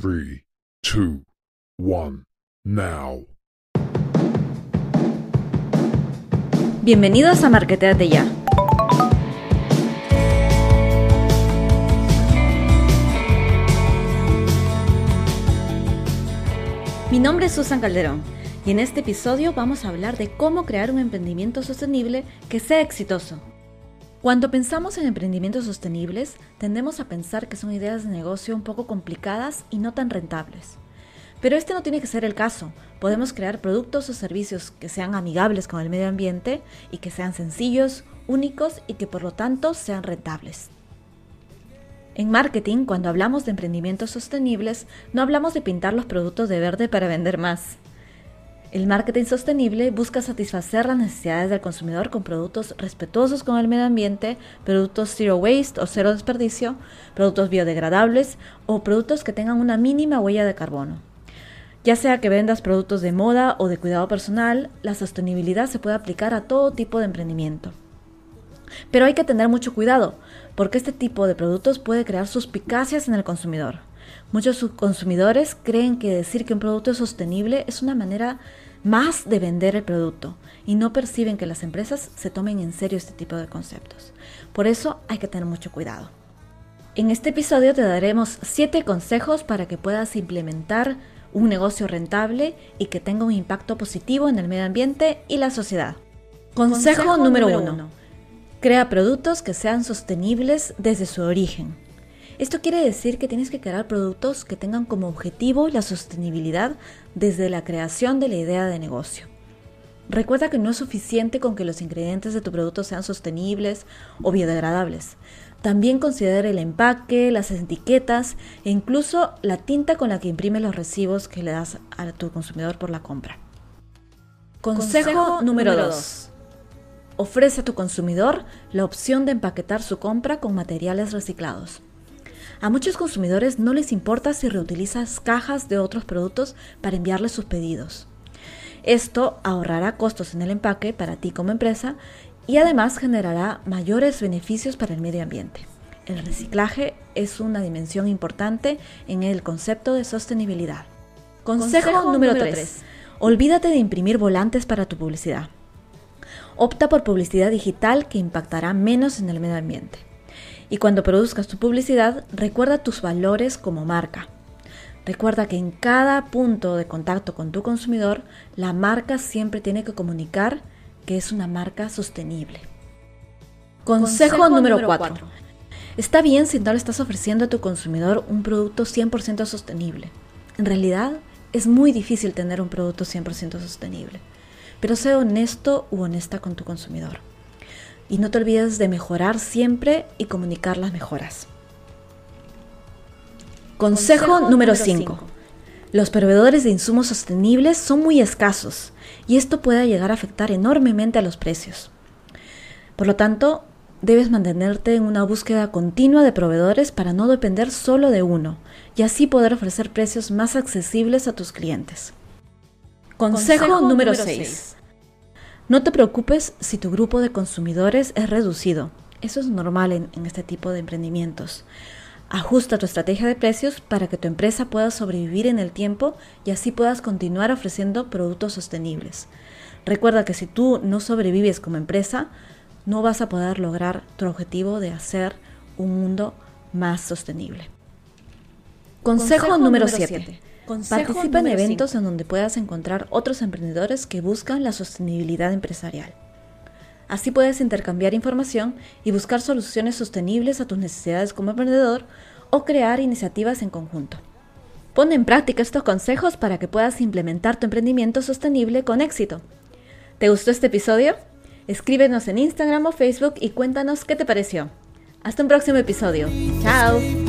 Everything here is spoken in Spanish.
3, 2, 1, now. Bienvenidos a Marketeate Ya. Mi nombre es Susan Calderón y en este episodio vamos a hablar de cómo crear un emprendimiento sostenible que sea exitoso. Cuando pensamos en emprendimientos sostenibles, tendemos a pensar que son ideas de negocio un poco complicadas y no tan rentables. Pero este no tiene que ser el caso. Podemos crear productos o servicios que sean amigables con el medio ambiente y que sean sencillos, únicos y que por lo tanto sean rentables. En marketing, cuando hablamos de emprendimientos sostenibles, no hablamos de pintar los productos de verde para vender más. El marketing sostenible busca satisfacer las necesidades del consumidor con productos respetuosos con el medio ambiente, productos zero waste o cero desperdicio, productos biodegradables o productos que tengan una mínima huella de carbono. Ya sea que vendas productos de moda o de cuidado personal, la sostenibilidad se puede aplicar a todo tipo de emprendimiento. Pero hay que tener mucho cuidado, porque este tipo de productos puede crear suspicacias en el consumidor. Muchos consumidores creen que decir que un producto es sostenible es una manera más de vender el producto y no perciben que las empresas se tomen en serio este tipo de conceptos. Por eso hay que tener mucho cuidado. En este episodio te daremos 7 consejos para que puedas implementar un negocio rentable y que tenga un impacto positivo en el medio ambiente y la sociedad. Consejo, número 1. Crea productos que sean sostenibles desde su origen. Esto quiere decir que tienes que crear productos que tengan como objetivo la sostenibilidad desde la creación de la idea de negocio. Recuerda que no es suficiente con que los ingredientes de tu producto sean sostenibles o biodegradables. También considera el empaque, las etiquetas e incluso la tinta con la que imprimes los recibos que le das a tu consumidor por la compra. Consejo, número 2 ofrece a tu consumidor la opción de empaquetar su compra con materiales reciclados. A muchos consumidores no les importa si reutilizas cajas de otros productos para enviarles sus pedidos. Esto ahorrará costos en el empaque para ti como empresa y además generará mayores beneficios para el medio ambiente. El reciclaje es una dimensión importante en el concepto de sostenibilidad. Consejo, número 3. Olvídate de imprimir volantes para tu publicidad. Opta por publicidad digital que impactará menos en el medio ambiente. Y cuando produzcas tu publicidad, recuerda tus valores como marca. Recuerda que en cada punto de contacto con tu consumidor, la marca siempre tiene que comunicar que es una marca sostenible. Consejo, número 4. Está bien si no le estás ofreciendo a tu consumidor un producto 100% sostenible. En realidad, es muy difícil tener un producto 100% sostenible pero sé honesto u honesta con tu consumidor. Y no te olvides de mejorar siempre y comunicar las mejoras. Consejo, número 5. Los proveedores de insumos sostenibles son muy escasos y esto puede llegar a afectar enormemente a los precios. Por lo tanto, debes mantenerte en una búsqueda continua de proveedores para no depender solo de uno y así poder ofrecer precios más accesibles a tus clientes. Consejo, número 6. No te preocupes si tu grupo de consumidores es reducido. Eso es normal en, en, este tipo de emprendimientos. Ajusta tu estrategia de precios para que tu empresa pueda sobrevivir en el tiempo y así puedas continuar ofreciendo productos sostenibles. Recuerda que si tú no sobrevives como empresa, no vas a poder lograr tu objetivo de hacer un mundo más sostenible. Consejo, número 7. Participa en eventos en donde puedas encontrar otros emprendedores que buscan la sostenibilidad empresarial. Así puedes intercambiar información y buscar soluciones sostenibles a tus necesidades como emprendedor o crear iniciativas en conjunto. Pon en práctica estos consejos para que puedas implementar tu emprendimiento sostenible con éxito. ¿Te gustó este episodio? Escríbenos en Instagram o Facebook y cuéntanos qué te pareció. Hasta un próximo episodio. Chao.